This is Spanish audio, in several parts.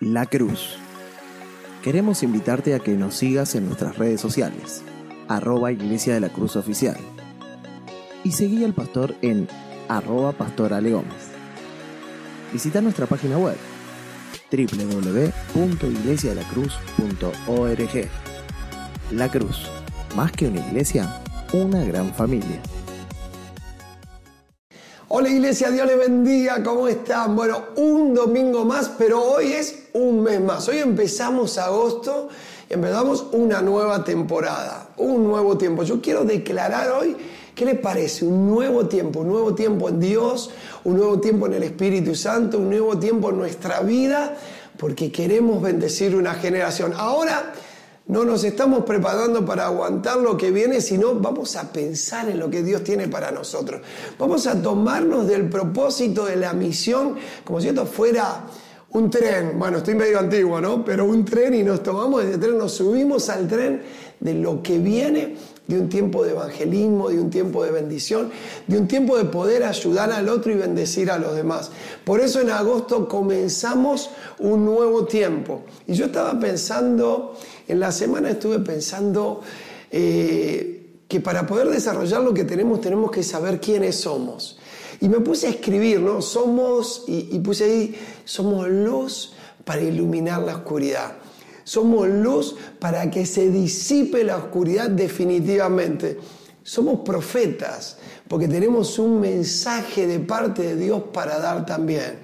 La Cruz. Queremos invitarte a que nos sigas en nuestras redes sociales, arroba Iglesia de la Cruz Oficial. Y seguí al pastor en arroba Pastor Ale Gómez. Visita nuestra página web www.iglesiadelacruz.org. La Cruz, más que una iglesia, una gran familia. Hola iglesia, Dios les bendiga, ¿cómo están? Bueno, un domingo más, pero hoy es un mes más. Hoy empezamos agosto y empezamos una nueva temporada, un nuevo tiempo. Yo quiero declarar hoy, ¿qué les parece? Un nuevo tiempo, un nuevo tiempo en Dios, un nuevo tiempo en el Espíritu Santo, un nuevo tiempo en nuestra vida, porque queremos bendecir una generación. Ahora no nos estamos preparando para aguantar lo que viene, sino vamos a pensar en lo que Dios tiene para nosotros. Vamos a tomarnos del propósito de la misión como si esto fuera un tren. Bueno, estoy medio antiguo, ¿no? Pero un tren y nos tomamos ese tren, nos subimos al tren de lo que viene de un tiempo de evangelismo, de un tiempo de bendición, de un tiempo de poder ayudar al otro y bendecir a los demás. Por eso en agosto comenzamos un nuevo tiempo. Y yo estaba pensando, en la semana estuve pensando eh, que para poder desarrollar lo que tenemos tenemos que saber quiénes somos. Y me puse a escribir, ¿no? Somos, y, puse ahí, somos luz para iluminar la oscuridad. Somos luz para que se disipe la oscuridad definitivamente. Somos profetas porque tenemos un mensaje de parte de Dios para dar también.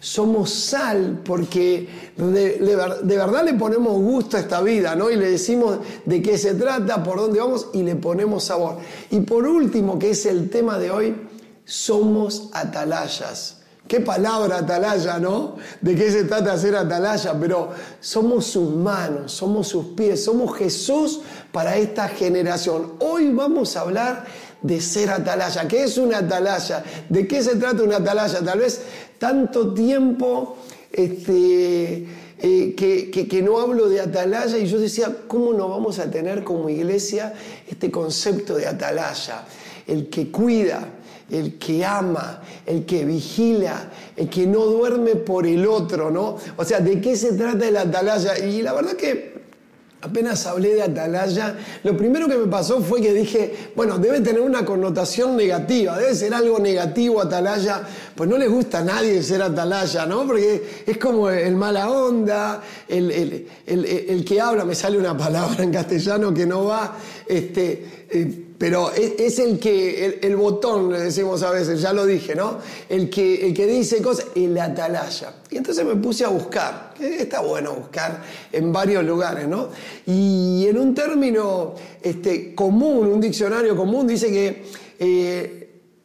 Somos sal porque de, verdad le ponemos gusto a esta vida, ¿no? Y le decimos de qué se trata, por dónde vamos y le ponemos sabor. Y por último, que es el tema de hoy, somos atalayas. Qué palabra atalaya, ¿no? ¿De qué se trata ser atalaya? Pero somos sus manos, somos sus pies, somos Jesús para esta generación. Hoy vamos a hablar de ser atalaya. ¿Qué es una atalaya? ¿De qué se trata una atalaya? Tal vez tanto tiempo este, eh, que, que, que, no hablo de atalaya y yo decía, ¿cómo no vamos a tener como iglesia este concepto de atalaya? El que cuida, el que ama, el que vigila, el que no duerme por el otro, ¿no? O sea, ¿de qué se trata el atalaya? Y la verdad que apenas hablé de atalaya, lo primero que me pasó fue que dije, bueno, debe tener una connotación negativa, debe ser algo negativo atalaya, pues no le gusta a nadie ser atalaya, ¿no? Porque es como el mala onda, el, el, el, el que habla, me sale una palabra en castellano que no va, este... Eh, pero es, el que, el, botón, le decimos a veces, ya lo dije, ¿no? El que, el que dice cosas, el atalaya. Y entonces me puse a buscar, está bueno buscar en varios lugares, ¿no? Y en un término este, común, un diccionario común, dice que eh,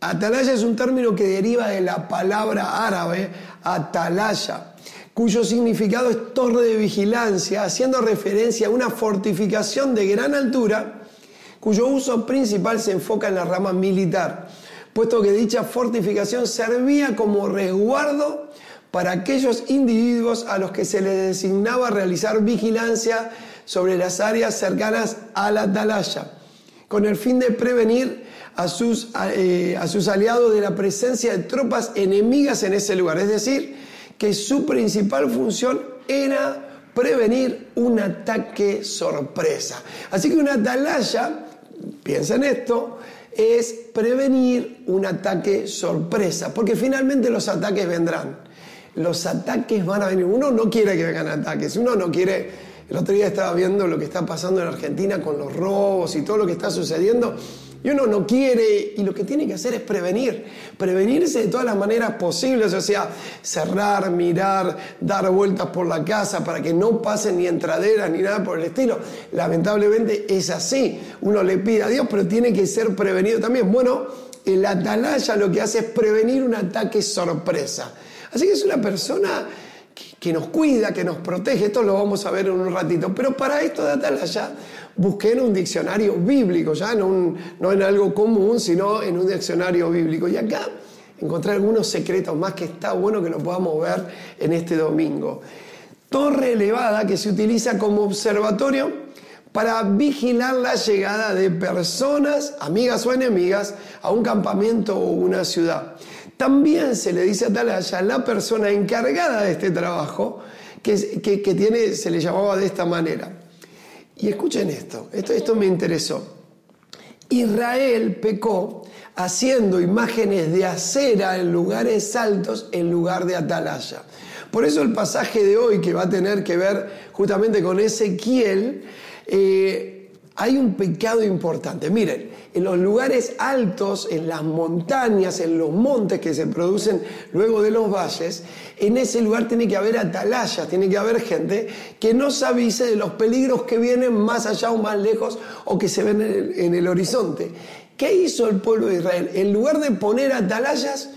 atalaya es un término que deriva de la palabra árabe atalaya cuyo significado es torre de vigilancia, haciendo referencia a una fortificación de gran altura cuyo uso principal se enfoca en la rama militar, puesto que dicha fortificación servía como resguardo para aquellos individuos a los que se les designaba realizar vigilancia sobre las áreas cercanas a la atalaya, con el fin de prevenir a sus, eh, a sus aliados de la presencia de tropas enemigas en ese lugar. Es decir, que su principal función era prevenir un ataque sorpresa. Así que una atalaya piensa en esto, es prevenir un ataque sorpresa, porque finalmente los ataques vendrán. Los ataques van a venir. Uno no quiere que vengan ataques, uno no quiere... El otro día estaba viendo lo que está pasando en Argentina con los robos y todo lo que está sucediendo. Y uno no quiere, y lo que tiene que hacer es prevenir, prevenirse de todas las maneras posibles, o sea, cerrar, mirar, dar vueltas por la casa para que no pasen ni entraderas ni nada por el estilo. Lamentablemente es así, uno le pide a Dios, pero tiene que ser prevenido también. Bueno, el atalaya lo que hace es prevenir un ataque sorpresa. Así que es una persona que nos cuida, que nos protege, esto lo vamos a ver en un ratito, pero para esto de atalaya busqué en un diccionario bíblico, ya no en algo común, sino en un diccionario bíblico. Y acá encontré algunos secretos más que está bueno que lo podamos ver en este domingo. Torre elevada que se utiliza como observatorio para vigilar la llegada de personas, amigas o enemigas, a un campamento o una ciudad. También se le dice a Atalaya, la persona encargada de este trabajo, que, que, tiene, se le llamaba de esta manera. Y escuchen esto, esto, esto me interesó. Israel pecó haciendo imágenes de acera en lugares altos en lugar de atalaya. Por eso el pasaje de hoy que va a tener que ver justamente con Ezequiel, eh, hay un pecado importante. Miren, en los lugares altos, en las montañas, en los montes que se producen luego de los valles, en ese lugar tiene que haber atalayas, tiene que haber gente que no se avise de los peligros que vienen más allá o más lejos o que se ven en el, en el horizonte. ¿Qué hizo el pueblo de Israel? En lugar de poner atalayas,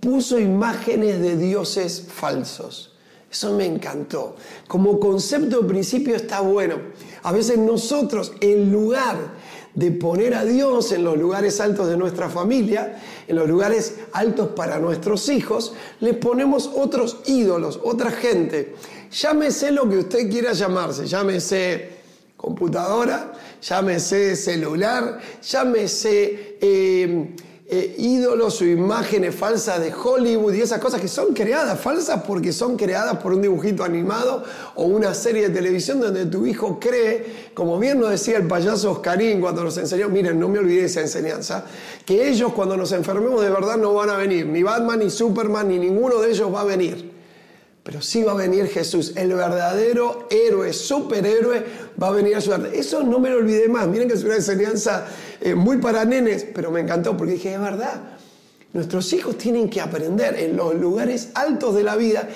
puso imágenes de dioses falsos. Eso me encantó. Como concepto de principio está bueno. A veces nosotros, en lugar de poner a Dios en los lugares altos de nuestra familia, en los lugares altos para nuestros hijos, les ponemos otros ídolos, otra gente. Llámese lo que usted quiera llamarse, llámese computadora, llámese celular, llámese eh, eh, ídolos o imágenes falsas de Hollywood y esas cosas que son creadas, falsas porque son creadas por un dibujito animado o una serie de televisión donde tu hijo cree, como bien nos decía el payaso Oscarín cuando nos enseñó, miren, no me olvidé esa enseñanza, que ellos cuando nos enfermemos de verdad no van a venir, ni Batman, ni Superman, ni ninguno de ellos va a venir. Pero sí va a venir Jesús, el verdadero héroe, superhéroe, va a venir a ayudar. Eso no me lo olvidé más. Miren que es una enseñanza eh, muy para nenes, pero me encantó porque dije, es verdad. Nuestros hijos tienen que aprender en los lugares altos de la vida.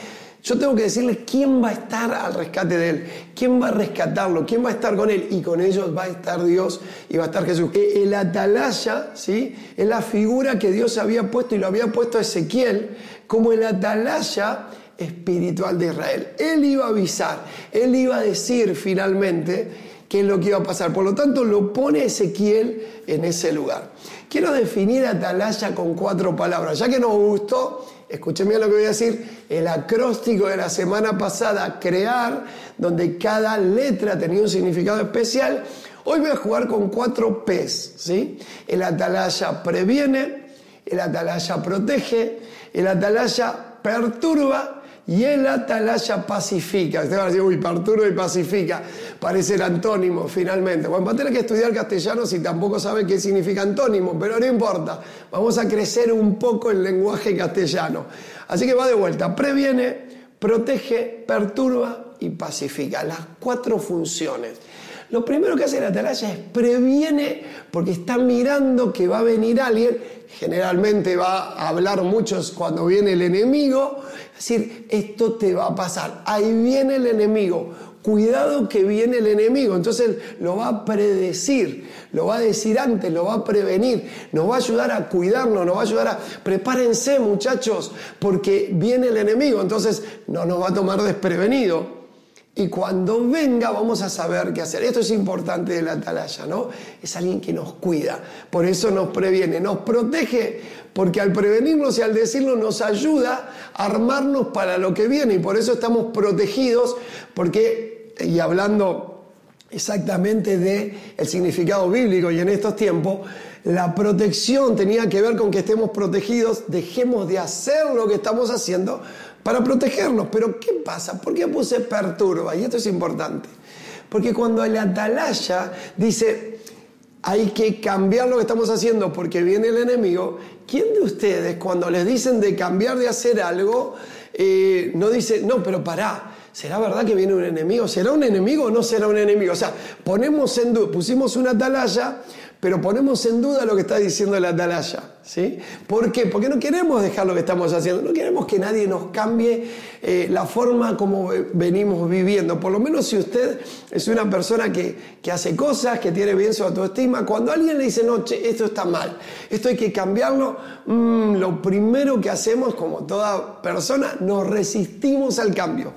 Yo tengo que decirles quién va a estar al rescate de él, quién va a rescatarlo, quién va a estar con él. Y con ellos va a estar Dios y va a estar Jesús. El atalaya, ¿sí? Es la figura que Dios había puesto y lo había puesto a Ezequiel como el atalaya espiritual de Israel. Él iba a avisar, él iba a decir finalmente qué es lo que iba a pasar. Por lo tanto, lo pone Ezequiel en ese lugar. Quiero definir Atalaya con cuatro palabras. Ya que nos gustó, escuchen bien lo que voy a decir, el acróstico de la semana pasada, crear, donde cada letra tenía un significado especial. Hoy voy a jugar con cuatro P's. ¿sí? El atalaya previene, el atalaya protege, el atalaya perturba y el atalaya pacifica. Usted va a decir, uy, perturba y pacifica. Parecen antónimos finalmente. Bueno, va a tener que estudiar castellano si tampoco sabe qué significa antónimo, pero no importa. Vamos a crecer un poco el lenguaje castellano. Así que va de vuelta. Previene, protege, perturba y pacifica. Las cuatro funciones. Lo primero que hace la atalaya es previene porque está mirando que va a venir alguien. Generalmente va a hablar muchos cuando viene el enemigo es decir, esto te va a pasar. Ahí viene el enemigo. Cuidado que viene el enemigo. Entonces lo va a predecir, lo va a decir antes, lo va a prevenir, nos va a ayudar a cuidarnos, nos va a ayudar a... Prepárense muchachos, porque viene el enemigo. Entonces no nos va a tomar desprevenido y cuando venga vamos a saber qué hacer. Esto es importante de la atalaya, ¿no? Es alguien que nos cuida, por eso nos previene, nos protege, porque al prevenirnos y al decirlo nos ayuda a armarnos para lo que viene y por eso estamos protegidos, porque, y hablando exactamente del el significado bíblico y en estos tiempos, la protección tenía que ver con que estemos protegidos, dejemos de hacer lo que estamos haciendo para protegernos. Pero ¿qué pasa? ¿Por qué puse perturba? Y esto es importante. Porque cuando el atalaya dice, hay que cambiar lo que estamos haciendo porque viene el enemigo, ¿quién de ustedes cuando les dicen de cambiar de hacer algo, eh, no dice, no, pero pará, ¿será verdad que viene un enemigo? ¿Será un enemigo o no será un enemigo? O sea, ponemos en duda, pusimos una atalaya pero ponemos en duda lo que está diciendo la atalaya. ¿sí? ¿Por qué? Porque no queremos dejar lo que estamos haciendo, no queremos que nadie nos cambie eh, la forma como venimos viviendo. Por lo menos si usted es una persona que, hace cosas, que tiene bien su autoestima, cuando alguien le dice, no, esto está mal, esto hay que cambiarlo, mm, lo primero que hacemos, como toda persona, nos resistimos al cambio.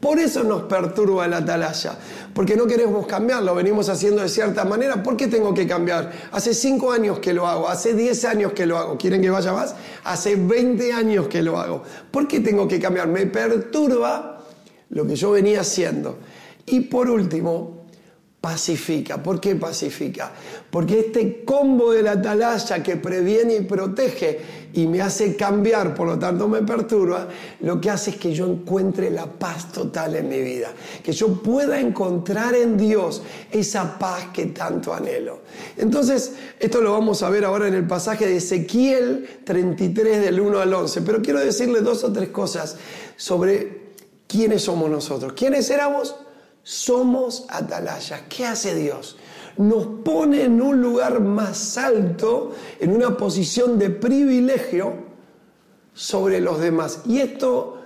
Por eso nos perturba la atalaya, porque no queremos cambiar, lo venimos haciendo de cierta manera. ¿Por qué tengo que cambiar? Hace 5 años que lo hago, hace 10 años que lo hago. ¿Quieren que vaya más? Hace 20 años que lo hago. ¿Por qué tengo que cambiar? Me perturba lo que yo venía haciendo. Y por último, pacifica. ¿Por qué pacifica? Porque este combo de la atalaya que previene y protege y me hace cambiar, por lo tanto me perturba, lo que hace es que yo encuentre la paz total en mi vida, que yo pueda encontrar en Dios esa paz que tanto anhelo. Entonces, esto lo vamos a ver ahora en el pasaje de Ezequiel 33 del 1 al 11, pero quiero decirle dos o tres cosas sobre quiénes somos nosotros. ¿Quiénes éramos? Somos atalayas. ¿Qué hace Dios? Nos pone en un lugar más alto, en una posición de privilegio sobre los demás. Y esto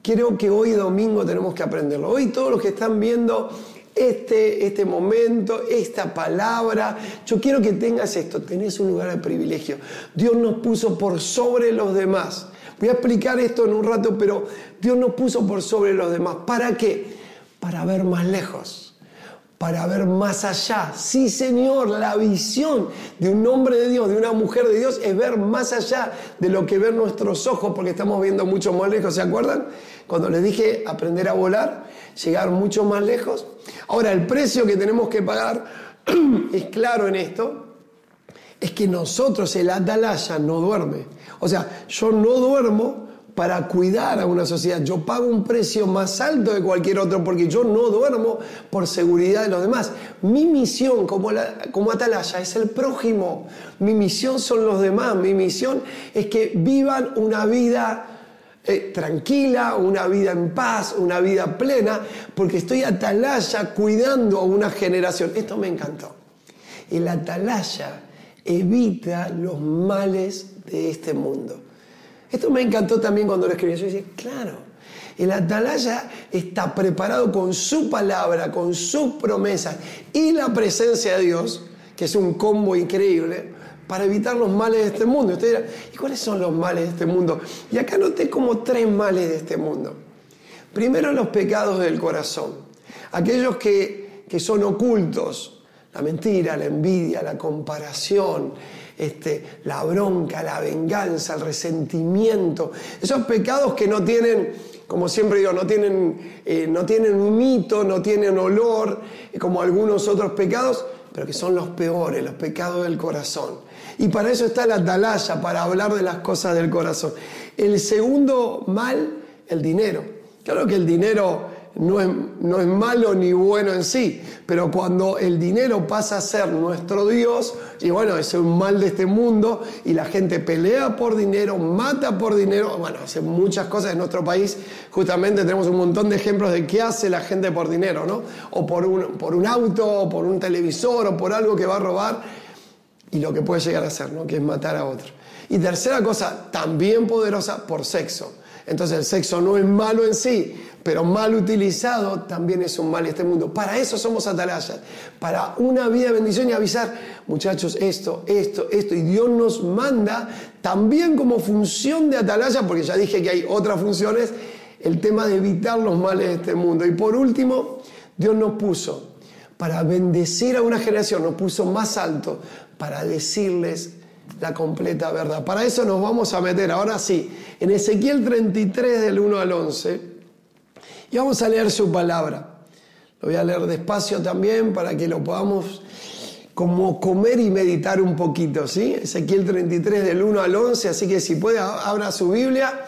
creo que hoy domingo tenemos que aprenderlo. Hoy todos los que están viendo este, este momento, esta palabra. Yo quiero que tengas esto, tenés un lugar de privilegio. Dios nos puso por sobre los demás. Voy a explicar esto en un rato, pero Dios nos puso por sobre los demás. ¿Para qué? Para ver más lejos, para ver más allá. Sí, Señor, la visión de un hombre de Dios, de una mujer de Dios, es ver más allá de lo que ven nuestros ojos, porque estamos viendo mucho más lejos. ¿Se acuerdan? Cuando les dije aprender a volar, llegar mucho más lejos. Ahora, el precio que tenemos que pagar es claro en esto, es que nosotros, el atalaya, no duerme. O sea, yo no duermo para cuidar a una sociedad. Yo pago un precio más alto de cualquier otro porque yo no duermo por seguridad de los demás. Mi misión como, como atalaya es el prójimo. Mi misión son los demás. Mi misión es que vivan una vida eh, tranquila, una vida en paz, una vida plena, porque estoy atalaya cuidando a una generación. Esto me encantó. El atalaya evita los males de este mundo. Esto me encantó también cuando lo escribí. Yo decía, claro, el atalaya está preparado con su palabra, con sus promesas y la presencia de Dios, que es un combo increíble, para evitar los males de este mundo. Usted dirá, ¿y cuáles son los males de este mundo? Y acá noté como tres males de este mundo. Primero, los pecados del corazón, aquellos que, que son ocultos, la mentira, la envidia, la comparación, este, la bronca, la venganza, el resentimiento, esos pecados que no tienen, como siempre digo, no tienen, eh, no tienen un mito, no tienen olor, eh, como algunos otros pecados, pero que son los peores, los pecados del corazón. Y para eso está la atalaya, para hablar de las cosas del corazón. El segundo mal, el dinero. Claro que el dinero no es, no es malo ni bueno en sí, pero cuando el dinero pasa a ser nuestro Dios, y bueno, es un mal de este mundo, y la gente pelea por dinero, mata por dinero, bueno, hace muchas cosas en nuestro país, justamente tenemos un montón de ejemplos de qué hace la gente por dinero, ¿no? O por un, por un auto, o por un televisor, o por algo que va a robar, y lo que puede llegar a hacer, ¿no? Que es matar a otro. Y tercera cosa, también poderosa, por sexo. Entonces el sexo no es malo en sí, pero mal utilizado también es un mal en este mundo. Para eso somos atalayas, para una vida de bendición y avisar, muchachos, esto, esto, esto. Y Dios nos manda también como función de atalaya, porque ya dije que hay otras funciones, el tema de evitar los males de este mundo. Y por último, Dios nos puso para bendecir a una generación, nos puso más alto para decirles la completa verdad. Para eso nos vamos a meter, ahora sí, en Ezequiel 33 del 1 al 11 y vamos a leer su palabra. Lo voy a leer despacio también para que lo podamos como comer y meditar un poquito, ¿sí? Ezequiel 33 del 1 al 11, así que si puede abra su Biblia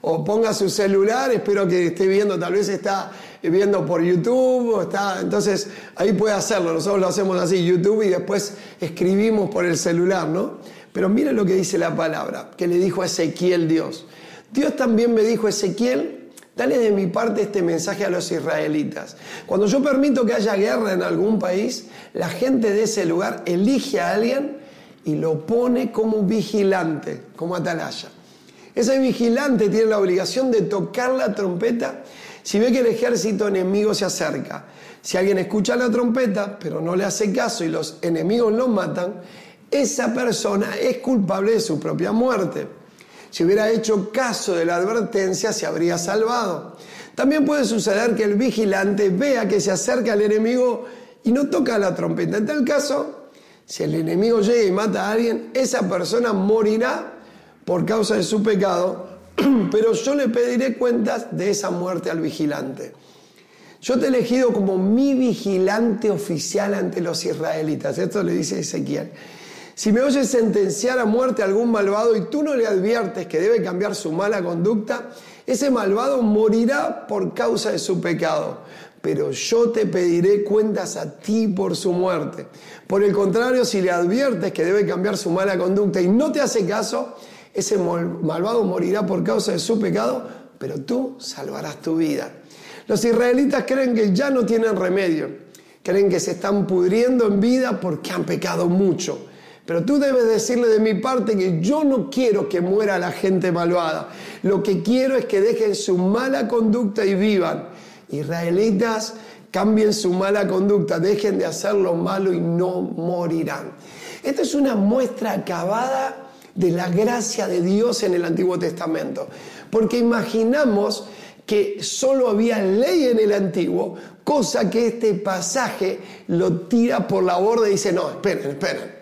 o ponga su celular, espero que esté viendo, tal vez está viendo por YouTube, está, entonces ahí puede hacerlo, nosotros lo hacemos así, YouTube y después escribimos por el celular, ¿no? Pero mire lo que dice la palabra, que le dijo a Ezequiel Dios. Dios también me dijo, Ezequiel, Dale de mi parte este mensaje a los israelitas. Cuando yo permito que haya guerra en algún país, la gente de ese lugar elige a alguien y lo pone como vigilante, como atalaya. Ese vigilante tiene la obligación de tocar la trompeta si ve que el ejército enemigo se acerca. Si alguien escucha la trompeta, pero no le hace caso y los enemigos lo matan, esa persona es culpable de su propia muerte. Si hubiera hecho caso de la advertencia, se habría salvado. También puede suceder que el vigilante vea que se acerca al enemigo y no toca la trompeta. En tal caso, si el enemigo llega y mata a alguien, esa persona morirá por causa de su pecado, pero yo le pediré cuentas de esa muerte al vigilante. yo te he elegido como mi vigilante oficial ante los israelitas. Esto le dice Ezequiel. Si me oyes sentenciar a muerte a algún malvado y tú no le adviertes que debe cambiar su mala conducta, ese malvado morirá por causa de su pecado. Pero yo te pediré cuentas a ti por su muerte. Por el contrario, si le adviertes que debe cambiar su mala conducta y no te hace caso, ese malvado morirá por causa de su pecado, pero tú salvarás tu vida. Los israelitas creen que ya no tienen remedio, creen que se están pudriendo en vida porque han pecado mucho. Pero tú debes decirle de mi parte que yo no quiero que muera la gente malvada. Lo que quiero es que dejen su mala conducta y vivan. Israelitas, cambien su mala conducta, dejen de hacer lo malo y no morirán. Esta es una muestra acabada de la gracia de Dios en el Antiguo Testamento. Porque imaginamos que solo había ley en el antiguo, cosa que este pasaje lo tira por la borda y dice, no, esperen, esperen,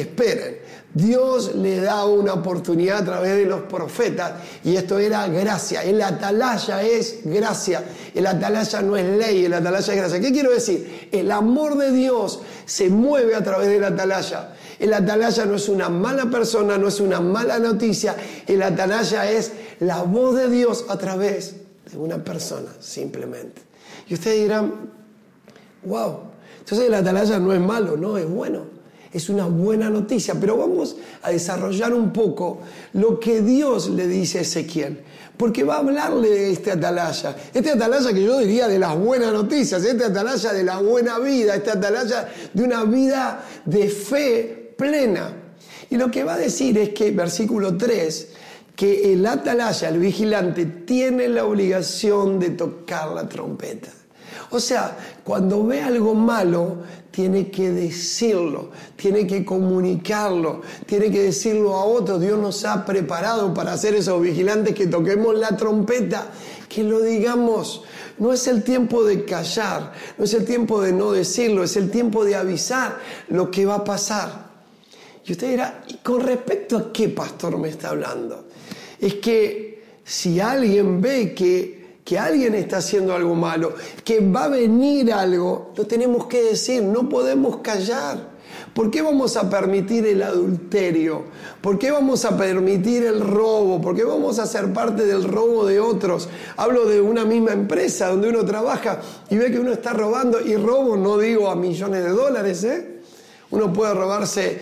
esperen. Dios le da una oportunidad a través de los profetas y esto era gracia. El atalaya es gracia. El atalaya no es ley, el atalaya es gracia. ¿Qué quiero decir? El amor de Dios se mueve a través del atalaya. El atalaya no es una mala persona, no es una mala noticia. El atalaya es la voz de Dios a través una persona, simplemente. Y ustedes dirán, wow, entonces el atalaya no es malo, no, es bueno. Es una buena noticia, pero vamos a desarrollar un poco lo que Dios le dice a Ezequiel, porque va a hablarle de este atalaya, este atalaya que yo diría de las buenas noticias, este atalaya de la buena vida, este atalaya de una vida de fe plena. Y lo que va a decir es que, versículo 3, que el atalaya, el vigilante, tiene la obligación de tocar la trompeta. O sea, cuando ve algo malo, tiene que decirlo, tiene que comunicarlo, tiene que decirlo a otros. Dios nos ha preparado para hacer esos vigilantes que toquemos la trompeta, que lo digamos. No es el tiempo de callar, no es el tiempo de no decirlo, es el tiempo de avisar lo que va a pasar. Y usted dirá, ¿y con respecto a qué pastor me está hablando? es que si alguien ve que, que alguien está haciendo algo malo, que va a venir algo, lo tenemos que decir, no podemos callar. ¿Por qué vamos a permitir el adulterio? ¿Por qué vamos a permitir el robo? ¿Por qué vamos a ser parte del robo de otros? Hablo de una misma empresa donde uno trabaja y ve que uno está robando y robo no digo a millones de dólares, ¿eh? Uno puede robarse,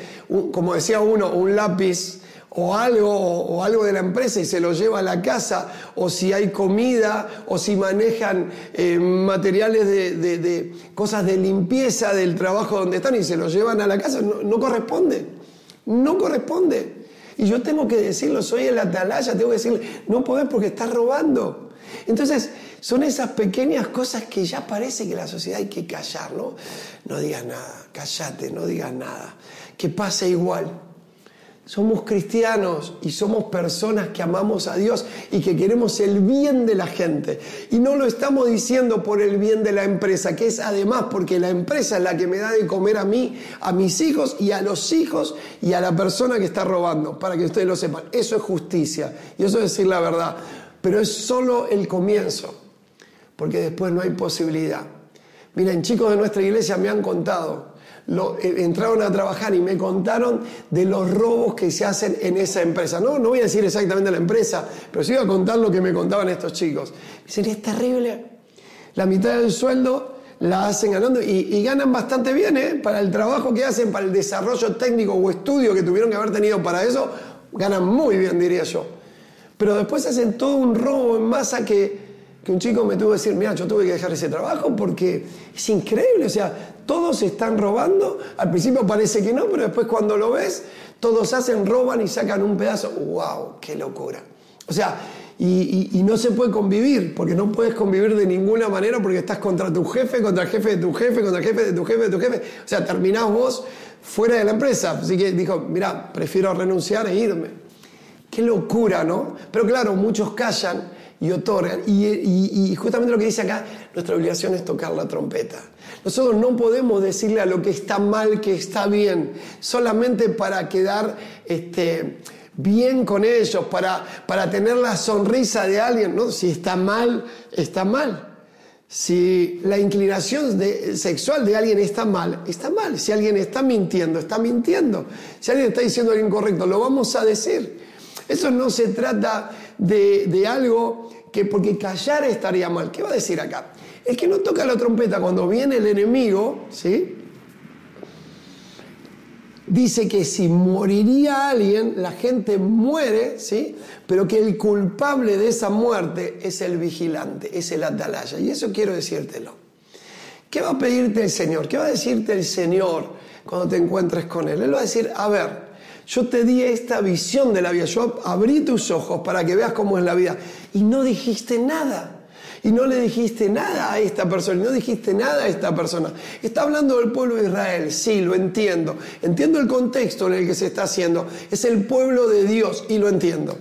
como decía uno, un lápiz o algo, o algo de la empresa y se lo lleva a la casa, o si hay comida, o si manejan eh, materiales de, cosas de limpieza del trabajo donde están y se lo llevan a la casa, no, corresponde, no corresponde. Y yo tengo que decirlo, soy el atalaya, tengo que decirle, no podés porque estás robando. Entonces, son esas pequeñas cosas que ya parece que la sociedad hay que callar, ¿no? No digas nada, callate, no digas nada, que pase igual. Somos cristianos y somos personas que amamos a Dios y que queremos el bien de la gente. Y no lo estamos diciendo por el bien de la empresa, que es además porque la empresa es la que me da de comer a mí, a mis hijos y a los hijos y a la persona que está robando, para que ustedes lo sepan. Eso es justicia y eso es decir la verdad. Pero es solo el comienzo, porque después no hay posibilidad. Miren, chicos de nuestra iglesia me han contado eh, entraron a trabajar y me contaron de los robos que se hacen en esa empresa. No, no voy a decir exactamente la empresa, pero sí voy a contar lo que me contaban estos chicos. Dicen, es terrible. La mitad del sueldo la hacen ganando y, ganan bastante bien ¿eh? para el trabajo que hacen, para el desarrollo técnico o estudio que tuvieron que haber tenido para eso, ganan muy bien, diría yo. Pero después hacen todo un robo en masa que que un chico me tuvo que decir, mira, yo tuve que dejar ese trabajo porque es increíble, o sea, todos están robando, al principio parece que no, pero después cuando lo ves, todos hacen, roban y sacan un pedazo, wow, qué locura. O sea, y, no se puede convivir, porque no puedes convivir de ninguna manera porque estás contra tu jefe, contra el jefe de tu jefe, contra el jefe de tu jefe de tu jefe. O sea, terminás vos fuera de la empresa. Así que dijo, mira, prefiero renunciar e irme. Qué locura, ¿no? Pero claro, muchos callan y otorgan. Y, justamente lo que dice acá, nuestra obligación es tocar la trompeta. Nosotros no podemos decirle a lo que está mal que está bien, solamente para quedar este, bien con ellos, para, para tener la sonrisa de alguien. ¿no? Si está mal, está mal. Si la inclinación sexual de alguien está mal, está mal. Si alguien está mintiendo, está mintiendo. Si alguien está diciendo algo incorrecto, lo vamos a decir. Eso no se trata de, de algo que porque callar estaría mal. ¿Qué va a decir acá? El que no toca la trompeta cuando viene el enemigo, ¿sí? dice que si moriría alguien, la gente muere, ¿sí? Pero que el culpable de esa muerte es el vigilante, es el atalaya. Y eso quiero decírtelo. ¿Qué va a pedirte el Señor? ¿Qué va a decirte el Señor cuando te encuentres con Él? Él va a decir, a ver, yo te di esta visión de la vida, yo abrí tus ojos para que veas cómo es la vida y no dijiste nada y no le dijiste nada a esta persona, y no dijiste nada a esta persona. Está hablando del pueblo de Israel, sí, lo entiendo. Entiendo el contexto en el que se está haciendo. Es el pueblo de Dios y lo entiendo.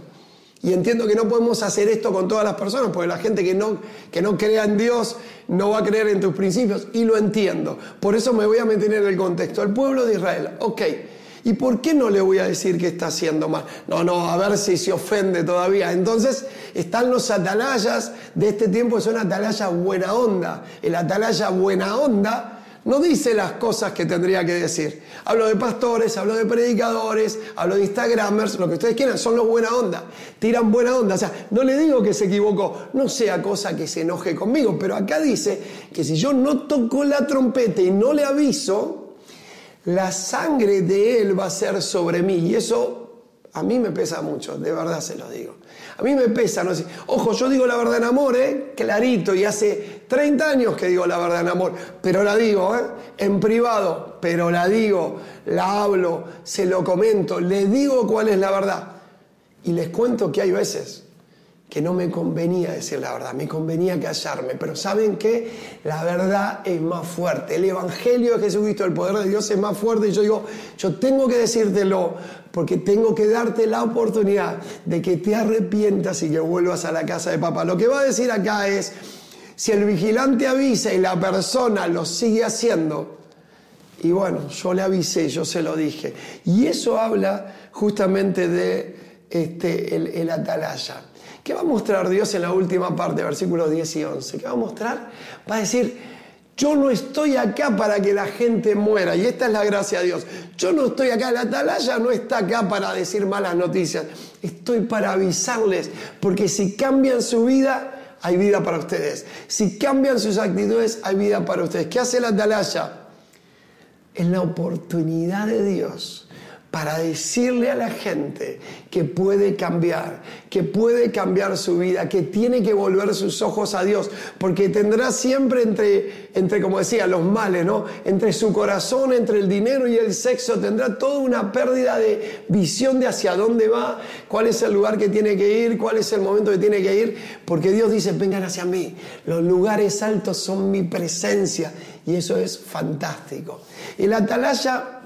Y entiendo que no podemos hacer esto con todas las personas, porque la gente que no, que no crea en Dios no va a creer en tus principios. Y lo entiendo. Por eso me voy a meter en el contexto. El pueblo de Israel, ok. ¿Y por qué no le voy a decir que está haciendo mal? No, no, a ver si se ofende todavía. Entonces están los atalayas de este tiempo, que son atalayas buena onda. El atalaya buena onda no dice las cosas que tendría que decir. Hablo de pastores, hablo de predicadores, hablo de Instagramers, lo que ustedes quieran, son los buena onda. Tiran buena onda. O sea, no le digo que se equivocó, no sea cosa que se enoje conmigo, pero acá dice que si yo no toco la trompeta y no le aviso, la sangre de Él va a ser sobre mí. Y eso a mí me pesa mucho, de verdad se lo digo. A mí me pesa, no sé. Ojo, yo digo la verdad en amor, ¿eh? Clarito, y hace 30 años que digo la verdad en amor, pero la digo, ¿eh? En privado, pero la digo, la hablo, se lo comento, le digo cuál es la verdad. Y les cuento que hay veces que no me convenía decir la verdad, me convenía callarme, pero ¿saben qué? La verdad es más fuerte, el Evangelio de Jesucristo, el poder de Dios es más fuerte y yo digo, yo tengo que decírtelo porque tengo que darte la oportunidad de que te arrepientas y que vuelvas a la casa de papá. Lo que va a decir acá es, si el vigilante avisa y la persona lo sigue haciendo, y bueno, yo le avisé, yo se lo dije, y eso habla justamente de este, el, el atalaya. ¿Qué va a mostrar Dios en la última parte, versículos 10 y 11? ¿Qué va a mostrar? Va a decir, yo no estoy acá para que la gente muera, y esta es la gracia de Dios. Yo no estoy acá, la atalaya no está acá para decir malas noticias, estoy para avisarles, porque si cambian su vida, hay vida para ustedes. Si cambian sus actitudes, hay vida para ustedes. ¿Qué hace la atalaya? Es la oportunidad de Dios para decirle a la gente que puede cambiar, que puede cambiar su vida, que tiene que volver sus ojos a Dios, porque tendrá siempre entre, entre como decía, los males, ¿no? Entre su corazón, entre el dinero y el sexo, tendrá toda una pérdida de visión de hacia dónde va, cuál es el lugar que tiene que ir, cuál es el momento que tiene que ir, porque Dios dice, vengan hacia mí, los lugares altos son mi presencia, y eso es fantástico. La atalaya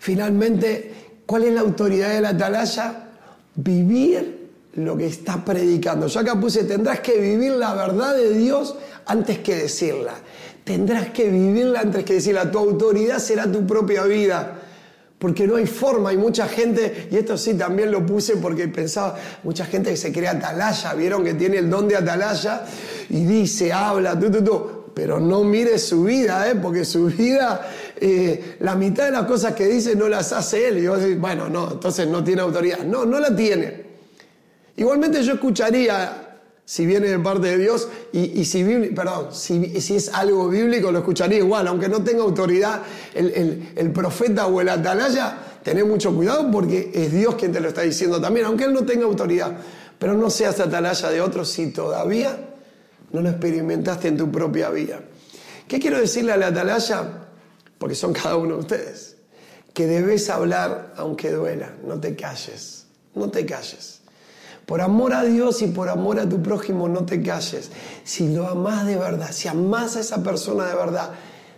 Finalmente, ¿cuál es la autoridad de la atalaya? Vivir lo que está predicando. Yo acá puse, tendrás que vivir la verdad de Dios antes que decirla. Tendrás que vivirla antes que decirla. Tu autoridad será tu propia vida. Porque no hay forma, hay mucha gente, y esto sí también lo puse porque pensaba, mucha gente que se crea atalaya, vieron que tiene el don de atalaya y dice, habla, tú, tú, tú pero no mire su vida, ¿eh? porque su vida, la mitad de las cosas que dice no las hace él. Y yo digo, bueno, no, entonces no tiene autoridad. No, no la tiene. Igualmente yo escucharía, si viene de parte de Dios, y, si, perdón, si, si, es algo bíblico, lo escucharía igual, aunque no tenga autoridad el, el profeta o el atalaya, tené mucho cuidado porque es Dios quien te lo está diciendo también, aunque él no tenga autoridad. Pero no seas atalaya de otros si todavía no lo experimentaste en tu propia vida. ¿Qué quiero decirle a la atalaya? Porque son cada uno de ustedes. Que debes hablar aunque duela. No te calles. No te calles. Por amor a Dios y por amor a tu prójimo, no te calles. Si lo amas de verdad, si amas a esa persona de verdad,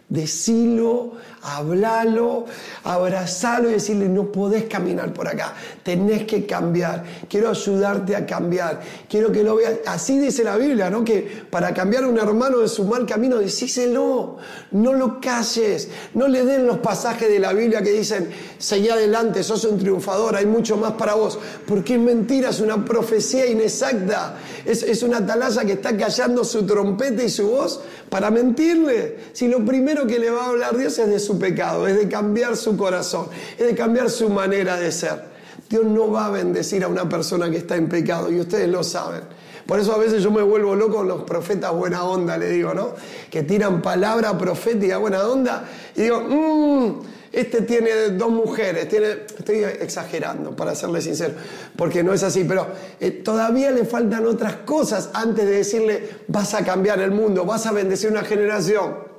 Decilo, hablalo, abrazalo y decirle, no podés caminar por acá, tenés que cambiar, quiero ayudarte a cambiar, quiero que lo veas. Así dice la Biblia, ¿no? Que para cambiar a un hermano de su mal camino, decíselo, no lo calles, no le den los pasajes de la Biblia que dicen, seguí adelante, sos un triunfador, hay mucho más para vos, porque es mentira, es una profecía inexacta, es, es una atalaya que está callando su trompeta y su voz para mentirle. Si lo primero que le va a hablar Dios es de su pecado, es de cambiar su corazón, es de cambiar su manera de ser. Dios no va a bendecir a una persona que está en pecado y ustedes lo saben. Por eso a veces yo me vuelvo loco con los profetas buena onda, le digo, ¿no? Que tiran palabra profética buena onda y digo, mmm, este tiene dos mujeres, tiene, estoy exagerando para serle sincero, porque no es así, pero eh, todavía le faltan otras cosas antes de decirle, vas a cambiar el mundo, vas a bendecir una generación.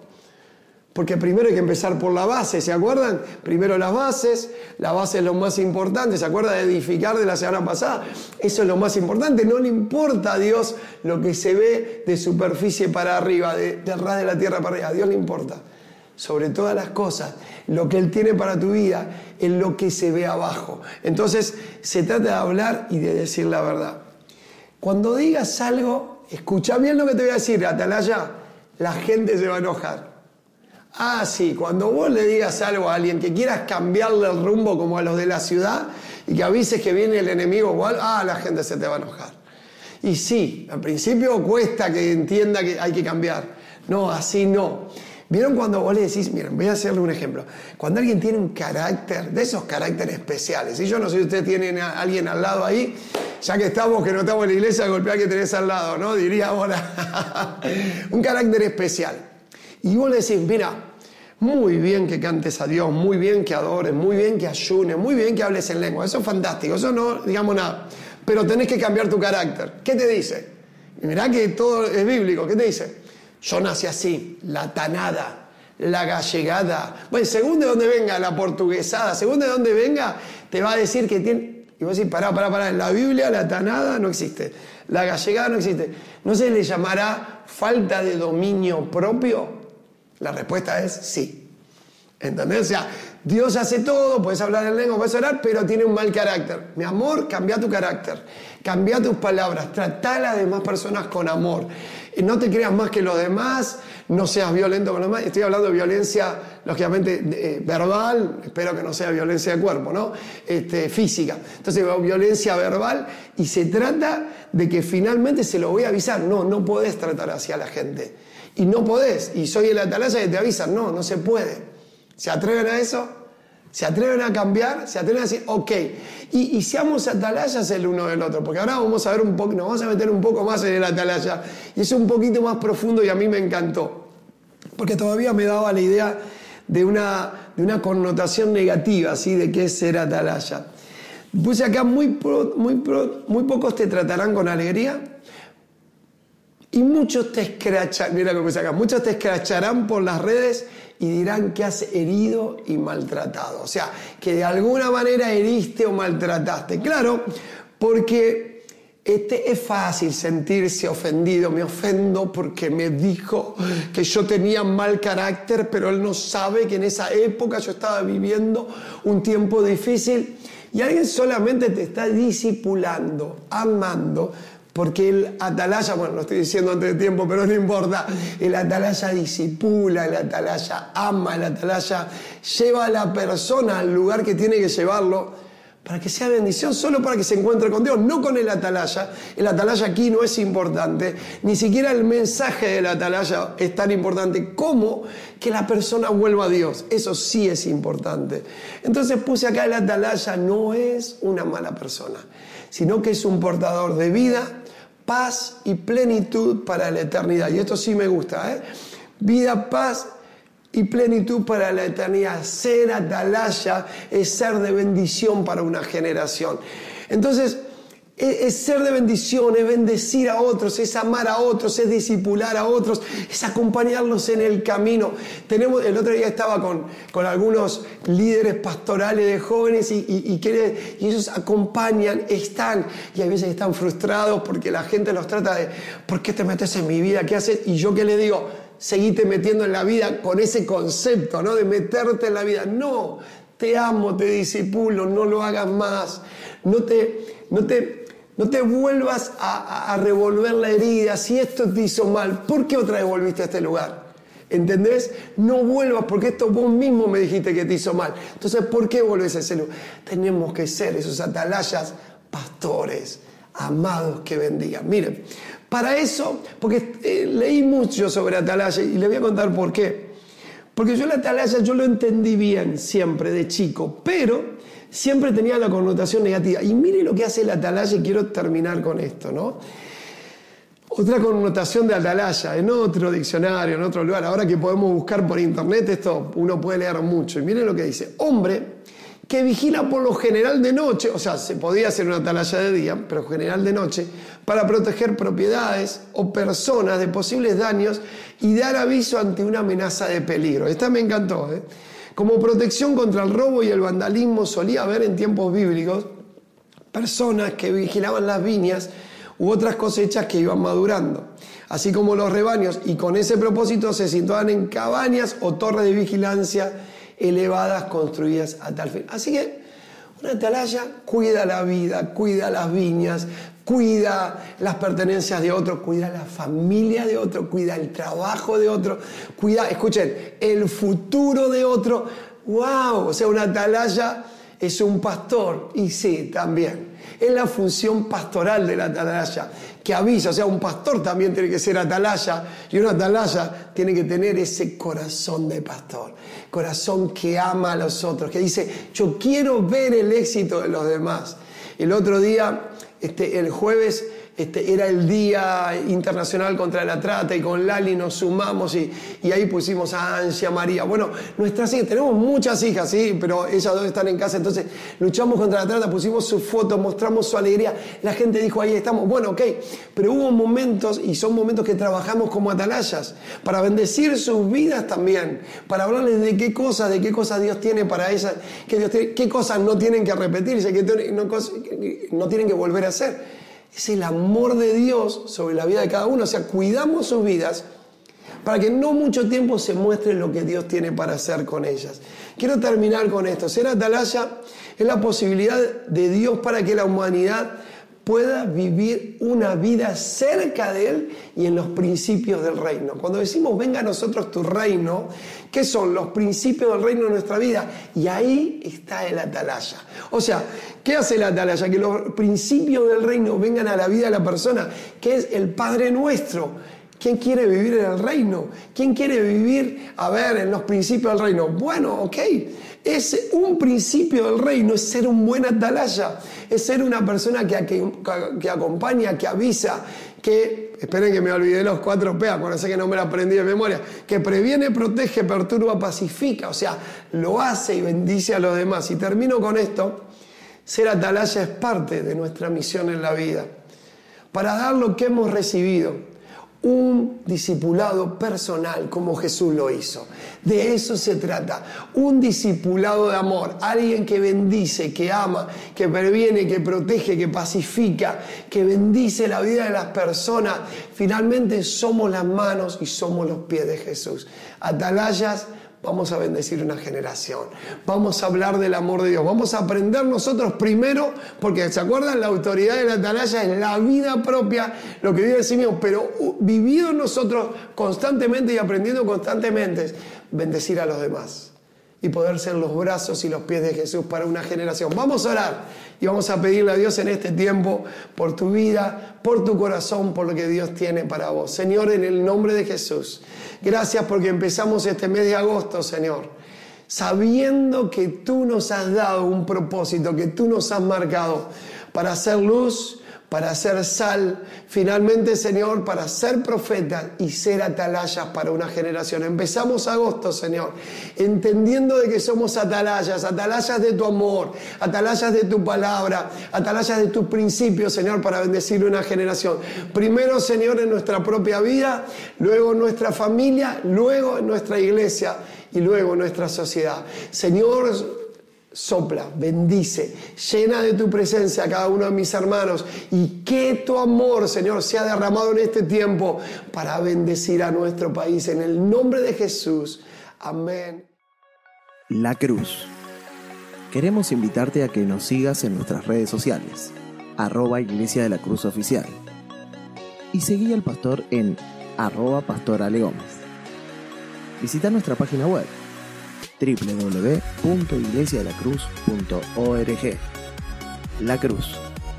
Porque primero hay que empezar por la base, ¿se acuerdan? Primero las bases, la base es lo más importante, ¿se acuerdan de edificar de la semana pasada? Eso es lo más importante, no le importa a Dios lo que se ve de superficie para arriba, de, ras de la tierra para arriba, a Dios le importa. Sobre todas las cosas, lo que Él tiene para tu vida es lo que se ve abajo. Entonces se trata de hablar y de decir la verdad. Cuando digas algo, escucha bien lo que te voy a decir, Atalaya, la gente se va a enojar. Ah, sí, cuando vos le digas algo a alguien que quieras cambiarle el rumbo como a los de la ciudad y que avises que viene el enemigo igual, ah, la gente se te va a enojar. Y sí, al principio cuesta que entienda que hay que cambiar. No, así no. ¿Vieron cuando vos le decís, miren, voy a hacerle un ejemplo. Cuando alguien tiene un carácter, de esos caracteres especiales, y yo no sé si ustedes tienen a alguien al lado ahí, ya que estamos, que no estamos en la iglesia, golpear que tenés al lado, ¿no? Diría ahora. un carácter especial. Y vos le decís, mira, muy bien que cantes a Dios, muy bien que adores, muy bien que ayunes, muy bien que hables en lengua. Eso es fantástico, eso no digamos nada. Pero tenés que cambiar tu carácter. ¿Qué te dice? Mirá que todo es bíblico. ¿Qué te dice? Yo nací así, la tanada, la gallegada. Bueno, según de dónde venga la portuguesada, según de dónde venga, te va a decir que tiene. Y vos decís, pará, pará, pará. En la Biblia la tanada no existe. La gallegada no existe. ¿No se le llamará falta de dominio propio? La respuesta es sí. ¿Entendés? O sea, Dios hace todo, puedes hablar en lengua, puedes orar, pero tiene un mal carácter. Mi amor, cambia tu carácter, cambia tus palabras, trata a las demás personas con amor no te creas más que los demás, no seas violento con los demás. Estoy hablando de violencia, lógicamente, eh, verbal, espero que no sea violencia de cuerpo, ¿no? Este, física. Entonces, violencia verbal y se trata de que finalmente se lo voy a avisar. No, no podés tratar así a la gente. Y no podés. Y soy el atalaya que te avisan. No, no se puede. ¿Se atreven a eso? Se atreven a cambiar, se atreven a decir, ok, y, y seamos atalayas el uno del otro, porque ahora vamos a ver un poco, nos vamos a meter un poco más en el atalaya, y es un poquito más profundo y a mí me encantó, porque todavía me daba la idea de una, de una connotación negativa, ¿sí? De qué es ser atalaya. Puse acá, muy, muy, muy pocos te tratarán con alegría, y muchos te escrachan, mira lo que acá, muchos te escracharán por las redes y dirán que has herido y maltratado. O sea, que de alguna manera heriste o maltrataste. Claro, porque este, es fácil sentirse ofendido. Me ofendo porque me dijo que yo tenía mal carácter, pero él no sabe que en esa época yo estaba viviendo un tiempo difícil. Y alguien solamente te está disipulando, amando, porque el atalaya, bueno, lo estoy diciendo antes de tiempo, pero no importa, el atalaya disipula, el atalaya ama, el atalaya lleva a la persona al lugar que tiene que llevarlo para que sea bendición, solo para que se encuentre con Dios, no con el atalaya. El atalaya aquí no es importante, ni siquiera el mensaje del atalaya es tan importante como que la persona vuelva a Dios. Eso sí es importante. Entonces puse acá el atalaya no es una mala persona, sino que es un portador de vida, paz y plenitud para la eternidad. Y esto sí me gusta, ¿eh? Vida, paz y plenitud para la eternidad. Ser atalaya es ser de bendición para una generación. Entonces, es, ser de bendición, es bendecir a otros, es amar a otros, es discipular a otros, es acompañarlos en el camino. Tenemos, el otro día estaba con, con algunos líderes pastorales de jóvenes y, y, y, ellos acompañan, están, y a veces están frustrados porque la gente los trata de, ¿por qué te metes en mi vida? ¿Qué haces? Y yo que le digo, seguite metiendo en la vida con ese concepto, ¿no? De meterte en la vida. No, te amo, te disipulo, no lo hagas más. No te, no te, no te vuelvas a, a revolver la herida. Si esto te hizo mal, ¿por qué otra vez volviste a este lugar? ¿Entendés? No vuelvas porque esto vos mismo me dijiste que te hizo mal. Entonces, ¿por qué vuelves a ese lugar? Tenemos que ser esos atalayas pastores, amados que bendigan. Miren, para eso, porque eh, leí mucho sobre atalaya y le voy a contar por qué. Porque yo la atalaya yo lo entendí bien siempre de chico, pero siempre tenía la connotación negativa. Y mire lo que hace la atalaya y quiero terminar con esto, ¿no? Otra connotación de atalaya, en otro diccionario, en otro lugar, ahora que podemos buscar por internet esto, uno puede leer mucho. Y miren lo que dice, hombre que vigila por lo general de noche, o sea, se podía hacer una atalaya de día, pero general de noche, para proteger propiedades o personas de posibles daños y dar aviso ante una amenaza de peligro. Esta me encantó. ¿eh? Como protección contra el robo y el vandalismo solía haber en tiempos bíblicos personas que vigilaban las viñas u otras cosechas que iban madurando, así como los rebaños, y con ese propósito se situaban en cabañas o torres de vigilancia elevadas construidas a tal fin. Así que una atalaya cuida la vida, cuida las viñas, cuida las pertenencias de otro, cuida la familia de otro, cuida el trabajo de otro, cuida, escuchen, el futuro de otro. ¡Wow! O sea, una atalaya es un pastor, y sí, también es la función pastoral de la atalaya, que avisa, o sea, un pastor también tiene que ser atalaya y una atalaya tiene que tener ese corazón de pastor, corazón que ama a los otros, que dice, yo quiero ver el éxito de los demás. El otro día, este, el jueves, este, era el Día Internacional contra la Trata y con Lali nos sumamos y, ahí pusimos a Ansia María. Bueno, nuestras hijas, tenemos muchas hijas, sí, pero ellas dos están en casa, entonces luchamos contra la trata, pusimos su foto, mostramos su alegría, la gente dijo, ahí estamos, bueno, ok, pero hubo momentos y son momentos que trabajamos como atalayas para bendecir sus vidas también, para hablarles de qué cosas, de qué cosas Dios tiene para ellas, qué cosas no tienen que repetirse, qué no tienen que volver a hacer es el amor de Dios sobre la vida de cada uno. O sea, cuidamos sus vidas para que no mucho tiempo se muestre lo que Dios tiene para hacer con ellas. Quiero terminar con esto. Ser atalaya es la posibilidad de Dios para que la humanidad pueda vivir una vida cerca de Él y en los principios del reino. Cuando decimos venga a nosotros tu reino, ¿qué son los principios del reino de nuestra vida? Y ahí está el atalaya. O sea, ¿qué hace el atalaya? Que los principios del reino vengan a la vida de la persona, que es el Padre nuestro. ¿Quién quiere vivir en el reino? ¿Quién quiere vivir, a ver, en los principios del reino? Bueno, ok. Es un principio del reino, es ser un buen atalaya, es ser una persona que, acompaña, que avisa, que, esperen que me olvidé los cuatro P, acuérdense que no me la aprendí de memoria, que previene, protege, perturba, pacifica, o sea, lo hace y bendice a los demás. Y termino con esto, ser atalaya es parte de nuestra misión en la vida, para dar lo que hemos recibido un discipulado personal como Jesús lo hizo. De eso se trata. Un discipulado de amor. Alguien que bendice, que ama, que previene, que protege, que pacifica, que bendice la vida de las personas. Finalmente somos las manos y somos los pies de Jesús. Atalayas Vamos a bendecir una generación. Vamos a hablar del amor de Dios. Vamos a aprender nosotros primero, porque ¿se acuerdan? La autoridad de la atalaya es la vida propia, lo que dice Simeón, pero vivido nosotros constantemente y aprendiendo constantemente, bendecir a los demás y poder ser los brazos y los pies de Jesús para una generación. Vamos a orar y vamos a pedirle a Dios en este tiempo por tu vida, por tu corazón, por lo que Dios tiene para vos. Señor, en el nombre de Jesús, gracias porque empezamos este mes de agosto, Señor, sabiendo que tú nos has dado un propósito, que tú nos has marcado para hacer luz para ser sal, finalmente Señor, para ser profeta y ser atalayas para una generación. Empezamos agosto, Señor, entendiendo de que somos atalayas, atalayas de tu amor, atalayas de tu palabra, atalayas de tus principios, Señor, para bendecir una generación. Primero, Señor, en nuestra propia vida, luego en nuestra familia, luego en nuestra iglesia y luego en nuestra sociedad. Señor, sopla, bendice, llena de tu presencia a cada uno de mis hermanos y que tu amor, Señor, sea derramado en este tiempo para bendecir a nuestro país. En el nombre de Jesús. Amén. La Cruz. Queremos invitarte a que nos sigas en nuestras redes sociales, arroba Iglesia de la Cruz Oficial. Y seguí al pastor en arroba Pastor Ale Gómez. Visita nuestra página web www.iglesiadelacruz.org. La Cruz,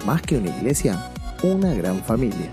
más que una iglesia, una gran familia.